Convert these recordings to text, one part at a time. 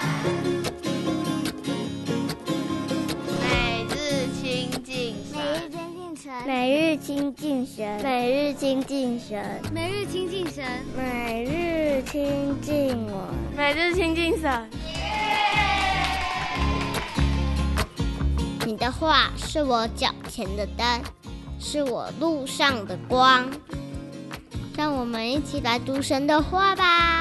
每日亲近神，每日亲近神，每日亲近神，每日亲近神，每日亲近我，每日亲近神。你的话是我脚前的灯，是我路上的光。让我们一起来读神的话吧。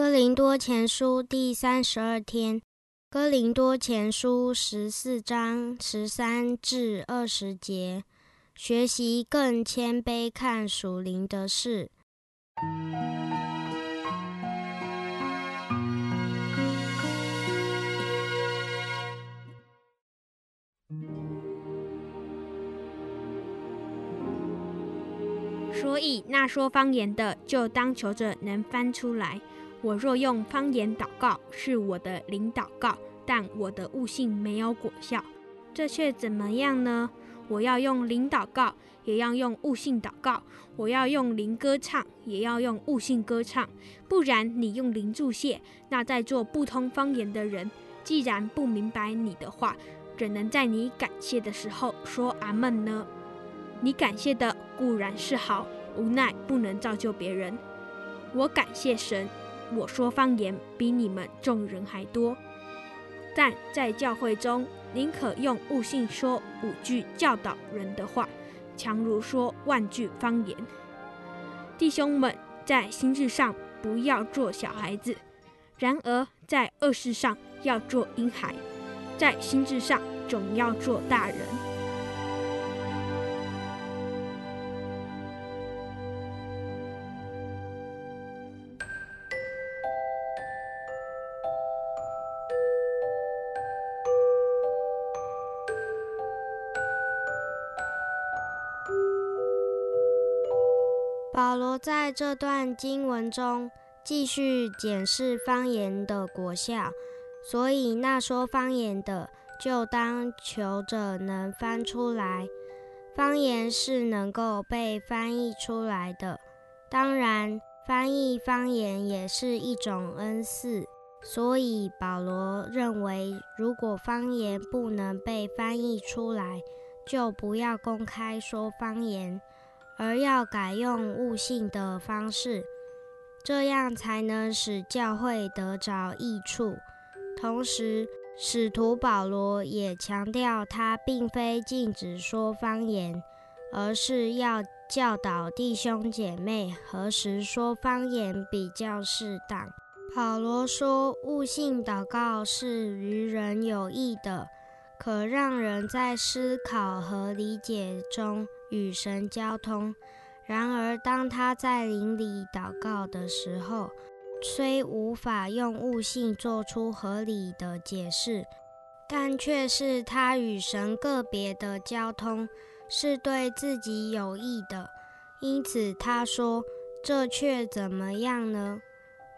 哥林多前书第三十二天，哥林多前书十四章十三至二十节，学习更谦卑看属灵的事。所以那说方言的，就当求着能翻出来。我若用方言祷告，是我的灵祷告，但我的悟性没有果效，这却怎么样呢？我要用灵祷告，也要用悟性祷告；我要用灵歌唱，也要用悟性歌唱。不然，你用灵祝谢，那在做不通方言的人，既然不明白你的话，怎能在你感谢的时候说阿门呢？你感谢的固然是好，无奈不能造就别人。我感谢神，我说方言比你们众人还多。但在教会中，宁可用悟性说五句教导人的话，强如说万句方言。弟兄们，在心智上不要做小孩子，然而在恶事上要做婴孩，在心智上总要做大人。罗在这段经文中继续检视方言的果效，所以那说方言的就当求着能翻出来。方言是能够被翻译出来的，当然翻译方言也是一种恩赐。所以保罗认为，如果方言不能被翻译出来，就不要公开说方言。而要改用悟性的方式，这样才能使教会得着益处。同时，使徒保罗也强调，他并非禁止说方言，而是要教导弟兄姐妹何时说方言比较适当。保罗说，悟性祷告是于人有益的，可让人在思考和理解中。与神交通。然而，当他在灵里祷告的时候，虽无法用悟性做出合理的解释，但却是他与神个别的交通，是对自己有益的。因此，他说：“这却怎么样呢？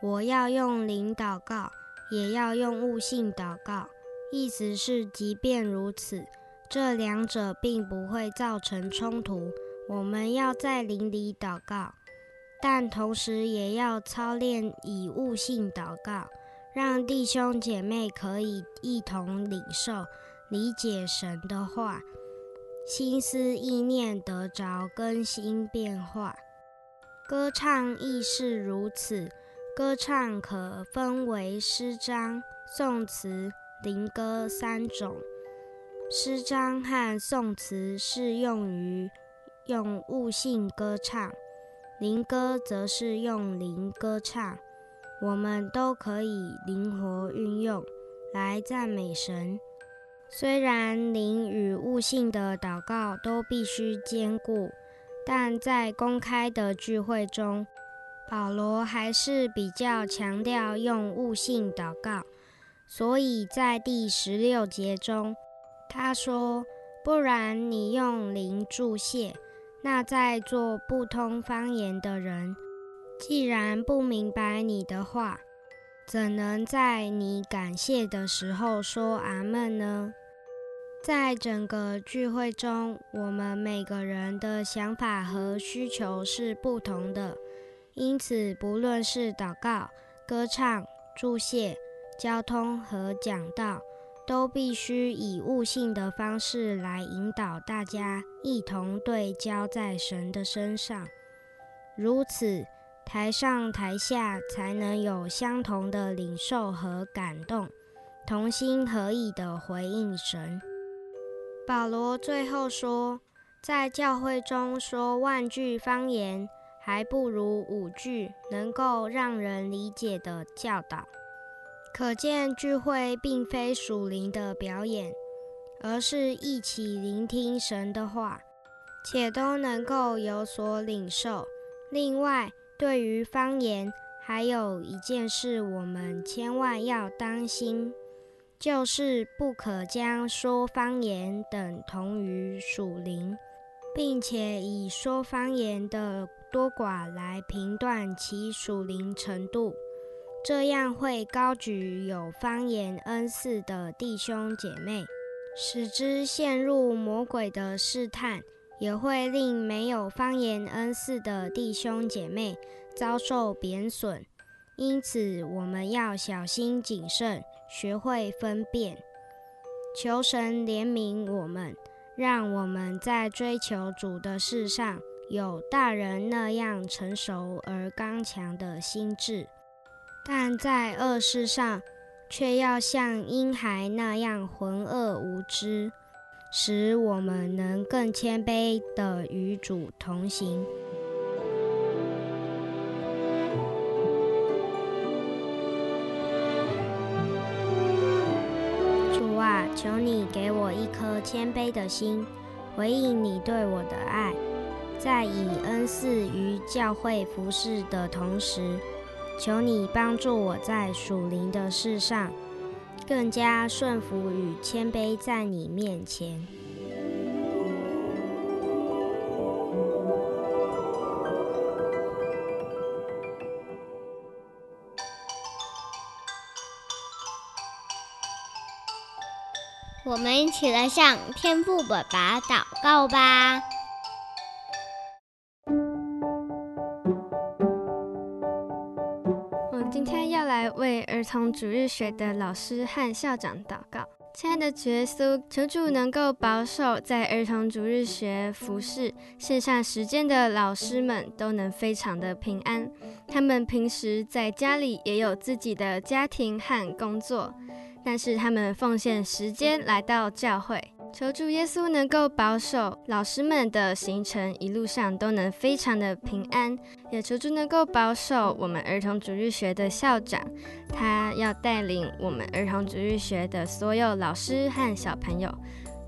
我要用灵祷告，也要用悟性祷告。”意思是，即便如此。这两者并不会造成冲突。我们要在灵里祷告，但同时也要操练以悟性祷告，让弟兄姐妹可以一同领受、理解神的话，心思意念得着更新变化。歌唱亦是如此，歌唱可分为诗章、颂词、灵歌三种。诗章和颂词是用于用悟性歌唱，灵歌则是用灵歌唱。我们都可以灵活运用来赞美神。虽然灵与悟性的祷告都必须兼顾，但在公开的聚会中，保罗还是比较强调用悟性祷告。所以在第十六节中，他说：“不然你用灵祝谢，那在做不通方言的人，既然不明白你的话，怎能在你感谢的时候说阿门呢？”在整个聚会中，我们每个人的想法和需求是不同的，因此，不论是祷告、歌唱、祝谢、交通和讲道，都必须以悟性的方式来引导大家一同对焦在神的身上。如此，台上台下才能有相同的领受和感动，同心合意地回应神。保罗最后说，在教会中说万句方言，还不如五句能够让人理解的教导。可见聚会并非属灵的表演，而是一起聆听神的话，且都能够有所领受。另外，对于方言，还有一件事，我们千万要当心。就是不可将说方言等同于属灵，并且以说方言的多寡来评断其属灵程度，这样会高举有方言恩赐的弟兄姐妹，使之陷入魔鬼的试探，也会令没有方言恩赐的弟兄姐妹遭受贬损。因此，我们要小心谨慎。学会分辨，求神怜悯我们，让我们在追求主的事上有大人那样成熟而刚强的心智；但在恶事上，却要像婴孩那样浑噩无知，使我们能更谦卑地与主同行。主啊求你给我一颗谦卑的心，回应你对我的爱，在以恩赐于教会服侍的同时，求你帮助我在属灵的事上更加顺服与谦卑在你面前。我们一起来向天父爸爸祷告吧。从主日学的老师和校长祷告。亲爱的主耶稣，求主能够保守在儿童主日学服饰线上时间的老师们都能非常的平安。他们平时在家里也有自己的家庭和工作。但是他们奉献时间来到教会，求主耶稣能够保守老师们的行程，一路上都能非常的平安。也求主能够保守我们儿童主日学的校长，他要带领我们儿童主日学的所有老师和小朋友。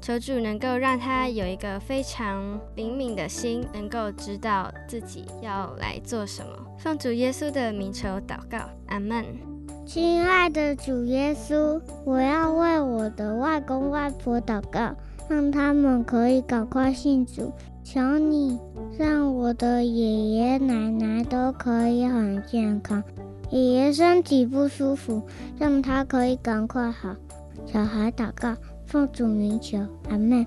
求主能够让他有一个非常灵敏的心，能够知道自己要来做什么。奉主耶稣的名求祷告，阿门。亲爱的主耶稣，我要为我的外公外婆祷告，让他们可以赶快信主。求你让我的爷爷奶奶都可以很健康。爷爷身体不舒服，让他可以赶快好。小孩祷告，奉主名求，阿门。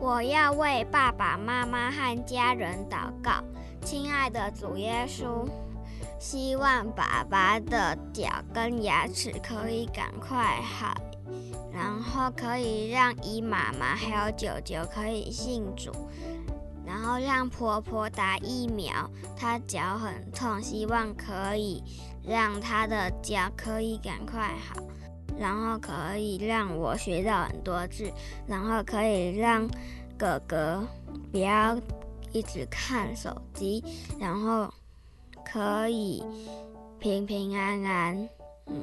我要为爸爸妈妈和家人祷告，亲爱的主耶稣。希望爸爸的脚跟牙齿可以赶快好，然后可以让姨妈妈还有舅舅可以信主，然后让婆婆打疫苗，她脚很痛，希望可以让她的脚可以赶快好，然后可以让我学到很多字，然后可以让哥哥不要一直看手机，然后。可以平平安安，嗯，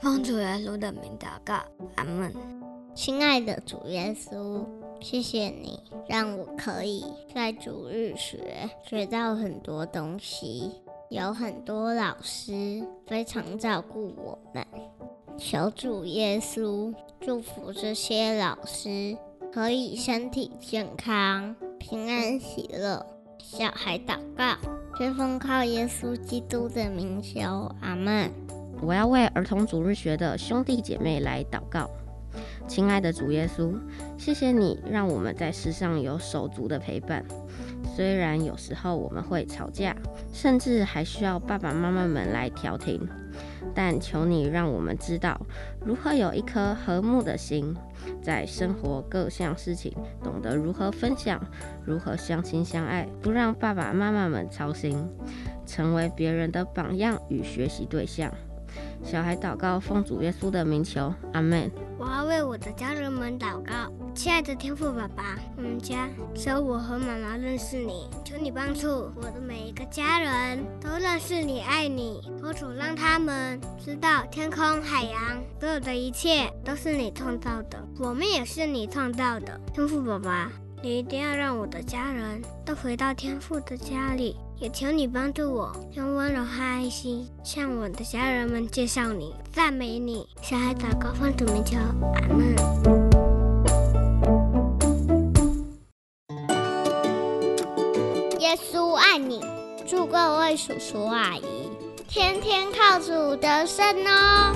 奉主耶稣的名祷告，阿门。亲爱的主耶稣，谢谢你让我可以在主日学学到很多东西，有很多老师非常照顾我们。求主耶稣祝福这些老师，可以身体健康、平安喜乐。小孩祷告。吹风靠耶稣基督的名求，阿门。我要为儿童主日学的兄弟姐妹来祷告。亲爱的主耶稣，谢谢你让我们在世上有手足的陪伴。虽然有时候我们会吵架，甚至还需要爸爸妈妈们来调停，但求你让我们知道如何有一颗和睦的心，在生活各项事情懂得如何分享，如何相亲相爱，不让爸爸妈妈们操心，成为别人的榜样与学习对象。小孩祷告，奉主耶稣的名求，阿门。我要为我的家人们祷告，亲爱的天父爸爸，我们家只有我和妈妈认识你，求你帮助我的每一个家人都认识你、爱你，佛主让他们知道天空、海洋，所有的一切都是你创造的，我们也是你创造的，天父爸爸。你一定要让我的家人都回到天父的家里，也求你帮助我，用温柔和爱心向我的家人们介绍你、赞美你。小孩祷告，奉主名求，阿门。耶稣爱你，祝各位叔叔阿姨天天靠主得胜哦。